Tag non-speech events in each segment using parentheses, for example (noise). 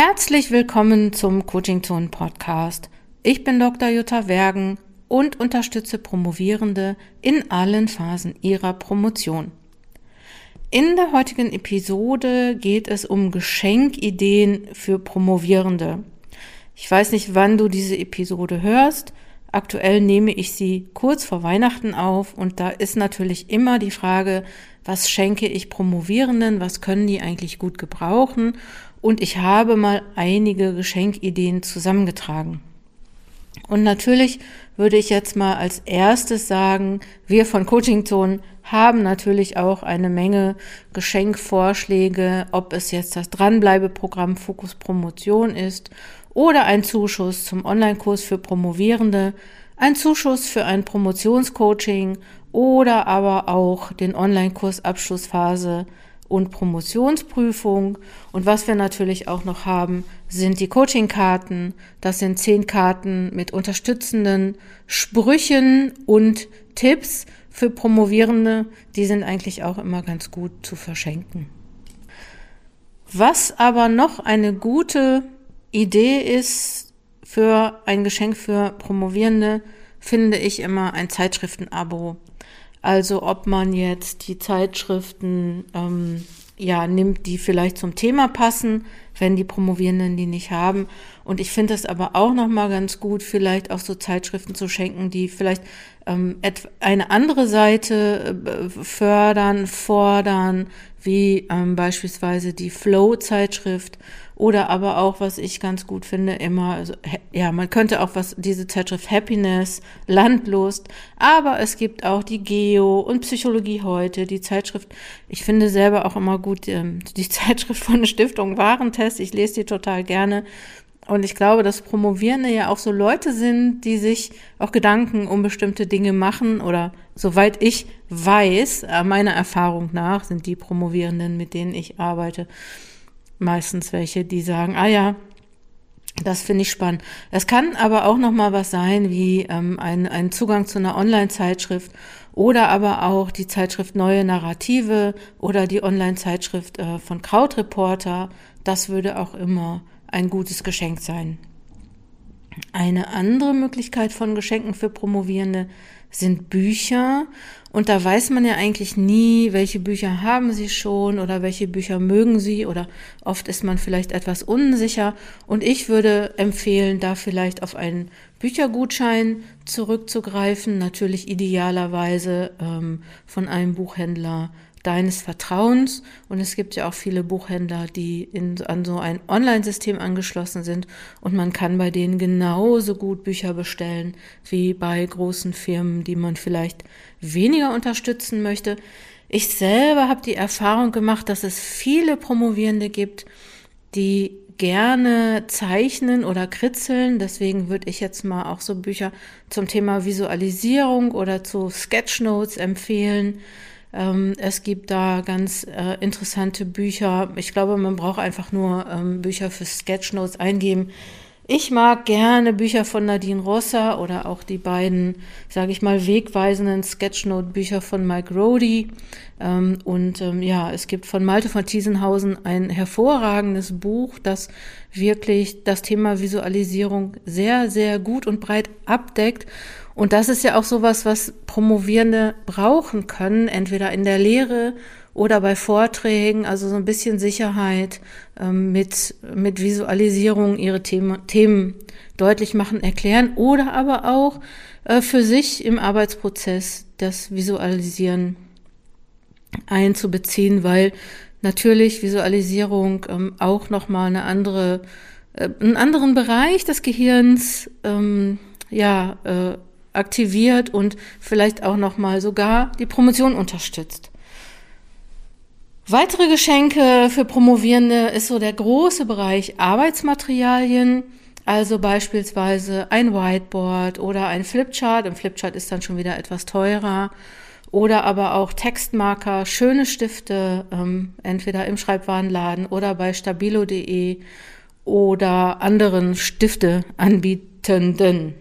Herzlich willkommen zum Coaching Zone Podcast. Ich bin Dr. Jutta Wergen und unterstütze Promovierende in allen Phasen ihrer Promotion. In der heutigen Episode geht es um Geschenkideen für Promovierende. Ich weiß nicht, wann du diese Episode hörst. Aktuell nehme ich sie kurz vor Weihnachten auf und da ist natürlich immer die Frage, was schenke ich Promovierenden, was können die eigentlich gut gebrauchen und ich habe mal einige Geschenkideen zusammengetragen. Und natürlich würde ich jetzt mal als erstes sagen, wir von Coaching Zone haben natürlich auch eine Menge Geschenkvorschläge, ob es jetzt das Dranbleibeprogramm Fokus Promotion ist oder ein Zuschuss zum Online-Kurs für Promovierende, ein Zuschuss für ein Promotionscoaching oder aber auch den Online-Kurs Abschlussphase und Promotionsprüfung. Und was wir natürlich auch noch haben, sind die Coaching-Karten. Das sind zehn Karten mit unterstützenden Sprüchen und Tipps für Promovierende. Die sind eigentlich auch immer ganz gut zu verschenken. Was aber noch eine gute Idee ist für ein Geschenk für Promovierende, finde ich immer ein Zeitschriftenabo. Also ob man jetzt die Zeitschriften ähm, ja nimmt, die vielleicht zum Thema passen, wenn die Promovierenden die nicht haben. Und ich finde es aber auch noch mal ganz gut, vielleicht auch so Zeitschriften zu schenken, die vielleicht ähm, eine andere Seite äh, fördern, fordern, wie ähm, beispielsweise die Flow-Zeitschrift oder aber auch, was ich ganz gut finde, immer, also, ja, man könnte auch was, diese Zeitschrift Happiness, Landlust, aber es gibt auch die Geo und Psychologie heute, die Zeitschrift, ich finde selber auch immer gut, ähm, die (laughs) Zeitschrift von Stiftung Warentest, ich lese die total gerne. Und ich glaube, dass Promovierende ja auch so Leute sind, die sich auch Gedanken um bestimmte Dinge machen oder soweit ich weiß, äh, meiner Erfahrung nach sind die Promovierenden, mit denen ich arbeite, meistens welche, die sagen, ah ja, das finde ich spannend. Es kann aber auch noch mal was sein, wie ähm, ein, ein Zugang zu einer Online-Zeitschrift oder aber auch die Zeitschrift Neue Narrative oder die Online-Zeitschrift äh, von Krautreporter. Das würde auch immer ein gutes Geschenk sein. Eine andere Möglichkeit von Geschenken für Promovierende sind Bücher. Und da weiß man ja eigentlich nie, welche Bücher haben sie schon oder welche Bücher mögen sie oder oft ist man vielleicht etwas unsicher. Und ich würde empfehlen, da vielleicht auf einen Büchergutschein zurückzugreifen, natürlich idealerweise ähm, von einem Buchhändler deines Vertrauens. Und es gibt ja auch viele Buchhändler, die in, an so ein Online-System angeschlossen sind. Und man kann bei denen genauso gut Bücher bestellen wie bei großen Firmen, die man vielleicht weniger unterstützen möchte. Ich selber habe die Erfahrung gemacht, dass es viele Promovierende gibt, die gerne zeichnen oder kritzeln. Deswegen würde ich jetzt mal auch so Bücher zum Thema Visualisierung oder zu Sketchnotes empfehlen. Ähm, es gibt da ganz äh, interessante Bücher. Ich glaube, man braucht einfach nur ähm, Bücher für Sketchnotes eingeben. Ich mag gerne Bücher von Nadine Rosser oder auch die beiden, sage ich mal, wegweisenden Sketchnote-Bücher von Mike Rody. Ähm, und ähm, ja, es gibt von Malte von Thiesenhausen ein hervorragendes Buch, das wirklich das Thema Visualisierung sehr, sehr gut und breit abdeckt. Und das ist ja auch sowas, was Promovierende brauchen können, entweder in der Lehre oder bei Vorträgen, also so ein bisschen Sicherheit ähm, mit, mit Visualisierung ihre Themen, Themen deutlich machen, erklären oder aber auch äh, für sich im Arbeitsprozess das Visualisieren einzubeziehen, weil natürlich Visualisierung ähm, auch nochmal eine andere, äh, einen anderen Bereich des Gehirns ähm, ja, äh, aktiviert und vielleicht auch noch mal sogar die Promotion unterstützt. Weitere Geschenke für Promovierende ist so der große Bereich Arbeitsmaterialien, also beispielsweise ein Whiteboard oder ein Flipchart. Ein Flipchart ist dann schon wieder etwas teurer. Oder aber auch Textmarker, schöne Stifte, ähm, entweder im Schreibwarenladen oder bei stabilo.de oder anderen Stifteanbietenden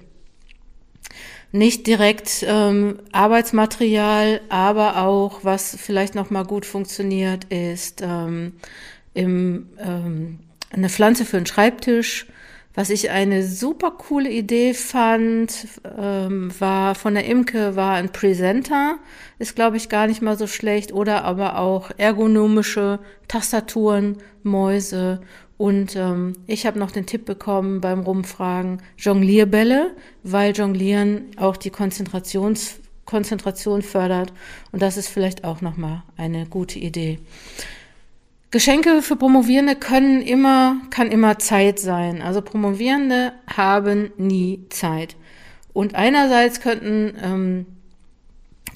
nicht direkt ähm, Arbeitsmaterial, aber auch, was vielleicht noch mal gut funktioniert, ist ähm, im, ähm, eine Pflanze für einen Schreibtisch. Was ich eine super coole Idee fand, ähm, war von der Imke, war ein Presenter. Ist, glaube ich, gar nicht mal so schlecht. Oder aber auch ergonomische Tastaturen, Mäuse. Und ähm, ich habe noch den Tipp bekommen beim Rumfragen Jonglierbälle, weil Jonglieren auch die Konzentrations Konzentration fördert. Und das ist vielleicht auch nochmal eine gute Idee. Geschenke für Promovierende können immer, kann immer Zeit sein. Also Promovierende haben nie Zeit. Und einerseits könnten ähm,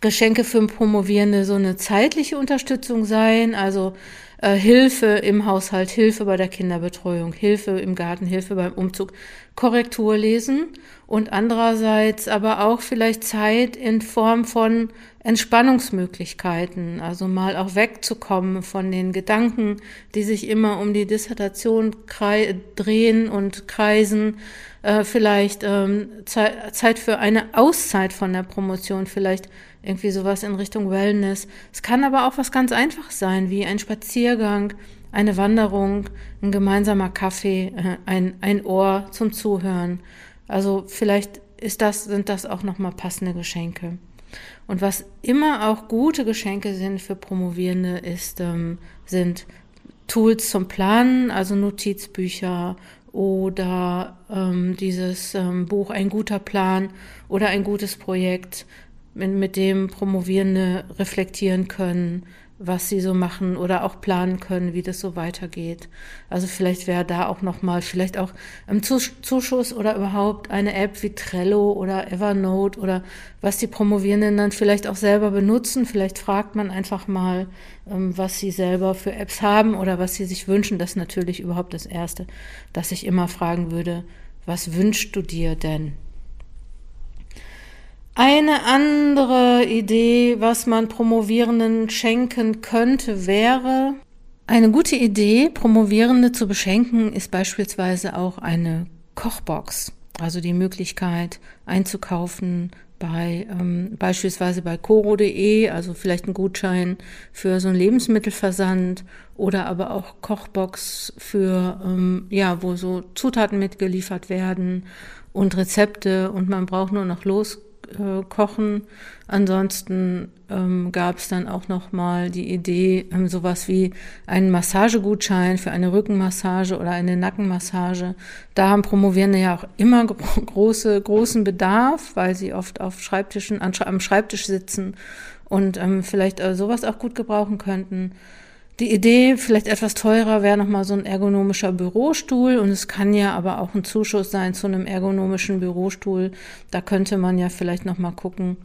Geschenke für Promovierende so eine zeitliche Unterstützung sein, also äh, Hilfe im Haushalt, Hilfe bei der Kinderbetreuung, Hilfe im Garten, Hilfe beim Umzug, Korrektur lesen und andererseits aber auch vielleicht Zeit in Form von Entspannungsmöglichkeiten, also mal auch wegzukommen von den Gedanken, die sich immer um die Dissertation drehen und kreisen, äh, vielleicht ähm, Zeit für eine Auszeit von der Promotion, vielleicht irgendwie sowas in Richtung Wellness. Es kann aber auch was ganz Einfaches sein, wie ein Spaziergang, eine Wanderung, ein gemeinsamer Kaffee, äh, ein, ein Ohr zum Zuhören. Also vielleicht ist das, sind das auch nochmal passende Geschenke. Und was immer auch gute Geschenke sind für Promovierende, ist, ähm, sind Tools zum Planen, also Notizbücher oder ähm, dieses ähm, Buch Ein guter Plan oder ein gutes Projekt, mit, mit dem Promovierende reflektieren können, was sie so machen oder auch planen können, wie das so weitergeht. Also vielleicht wäre da auch nochmal, vielleicht auch im Zuschuss oder überhaupt eine App wie Trello oder Evernote oder was die Promovierenden dann vielleicht auch selber benutzen. Vielleicht fragt man einfach mal, ähm, was sie selber für Apps haben oder was sie sich wünschen. Das ist natürlich überhaupt das Erste, dass ich immer fragen würde, was wünschst du dir denn? Eine andere Idee, was man Promovierenden schenken könnte, wäre, eine gute Idee, Promovierende zu beschenken, ist beispielsweise auch eine Kochbox. Also die Möglichkeit einzukaufen bei ähm, beispielsweise bei coro.de, also vielleicht ein Gutschein für so einen Lebensmittelversand oder aber auch Kochbox für ähm, ja, wo so Zutaten mitgeliefert werden und Rezepte und man braucht nur noch los äh, kochen. Ansonsten ähm, gab es dann auch noch mal die Idee, ähm, sowas wie einen Massagegutschein für eine Rückenmassage oder eine Nackenmassage. Da haben Promovierende ja auch immer große, großen Bedarf, weil sie oft auf Schreibtischen, an, am Schreibtisch sitzen und ähm, vielleicht äh, sowas auch gut gebrauchen könnten. Die Idee, vielleicht etwas teurer, wäre nochmal so ein ergonomischer Bürostuhl und es kann ja aber auch ein Zuschuss sein zu einem ergonomischen Bürostuhl. Da könnte man ja vielleicht nochmal gucken.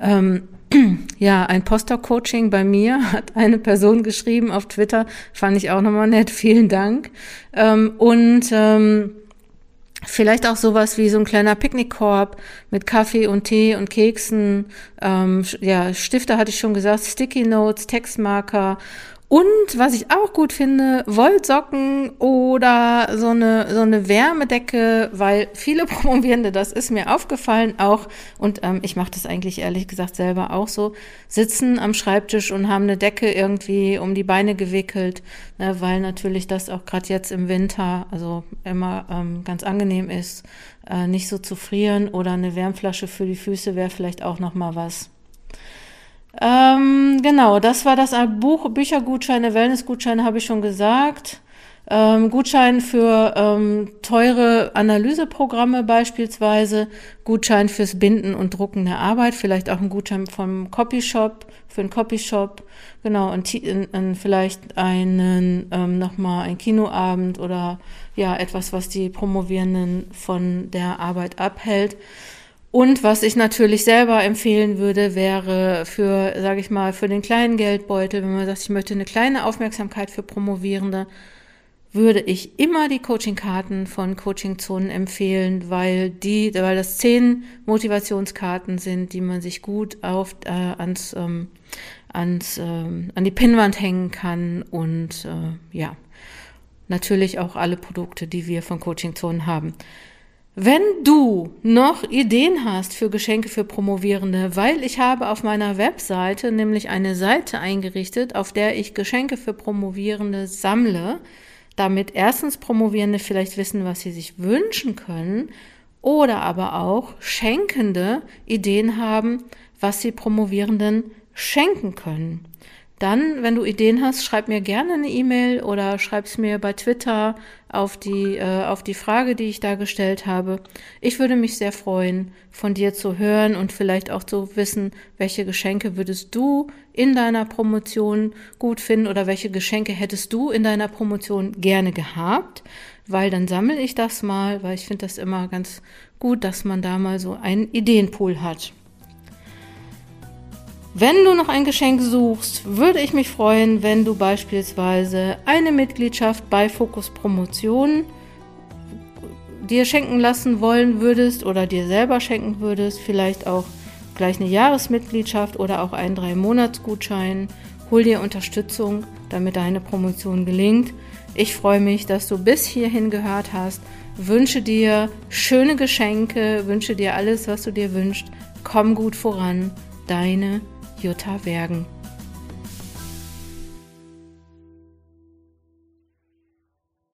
Ähm, (clears throat) ja, ein Poster-Coaching bei mir (laughs) hat eine Person geschrieben auf Twitter, fand ich auch nochmal nett, (laughs) vielen Dank. Ähm, und ähm, Vielleicht auch sowas wie so ein kleiner Picknickkorb mit Kaffee und Tee und Keksen. Ähm, ja, Stifter hatte ich schon gesagt, Sticky Notes, Textmarker und was ich auch gut finde, Wollsocken oder so eine, so eine Wärmedecke, weil viele (laughs) Promovierende, das ist mir aufgefallen auch, und ähm, ich mache das eigentlich ehrlich gesagt selber auch so, sitzen am Schreibtisch und haben eine Decke irgendwie um die Beine gewickelt, ne, weil natürlich das auch gerade jetzt im Winter, also immer ähm, ganz angenehm ist, äh, nicht so zu frieren. Oder eine Wärmflasche für die Füße wäre vielleicht auch noch mal was. Ähm, genau, das war das Buch, Büchergutscheine, Wellnessgutscheine habe ich schon gesagt. Ähm, Gutschein für ähm, teure Analyseprogramme beispielsweise, Gutschein fürs Binden und Drucken der Arbeit, vielleicht auch ein Gutschein vom Copyshop, für einen Copyshop, genau, und, und vielleicht einen ähm, nochmal ein Kinoabend oder ja, etwas, was die Promovierenden von der Arbeit abhält. Und was ich natürlich selber empfehlen würde, wäre für, sage ich mal, für den kleinen Geldbeutel, wenn man sagt, ich möchte eine kleine Aufmerksamkeit für Promovierende, würde ich immer die Coachingkarten von Coachingzonen empfehlen, weil die, weil das zehn Motivationskarten sind, die man sich gut auf äh, ans ähm, ans ähm, an die Pinnwand hängen kann und äh, ja natürlich auch alle Produkte, die wir von Coachingzonen haben. Wenn du noch Ideen hast für Geschenke für Promovierende, weil ich habe auf meiner Webseite nämlich eine Seite eingerichtet, auf der ich Geschenke für Promovierende sammle, damit erstens Promovierende vielleicht wissen, was sie sich wünschen können oder aber auch Schenkende Ideen haben, was sie Promovierenden schenken können. Dann, wenn du Ideen hast, schreib mir gerne eine E-Mail oder schreib es mir bei Twitter auf die, äh, auf die Frage, die ich da gestellt habe. Ich würde mich sehr freuen, von dir zu hören und vielleicht auch zu wissen, welche Geschenke würdest du in deiner Promotion gut finden oder welche Geschenke hättest du in deiner Promotion gerne gehabt, weil dann sammle ich das mal, weil ich finde das immer ganz gut, dass man da mal so einen Ideenpool hat. Wenn du noch ein Geschenk suchst, würde ich mich freuen, wenn du beispielsweise eine Mitgliedschaft bei Fokus Promotion dir schenken lassen wollen würdest oder dir selber schenken würdest, vielleicht auch gleich eine Jahresmitgliedschaft oder auch einen drei Monats Gutschein. Hol dir Unterstützung, damit deine Promotion gelingt. Ich freue mich, dass du bis hierhin gehört hast. Wünsche dir schöne Geschenke, wünsche dir alles, was du dir wünschst. Komm gut voran. Deine Jutta Wergen.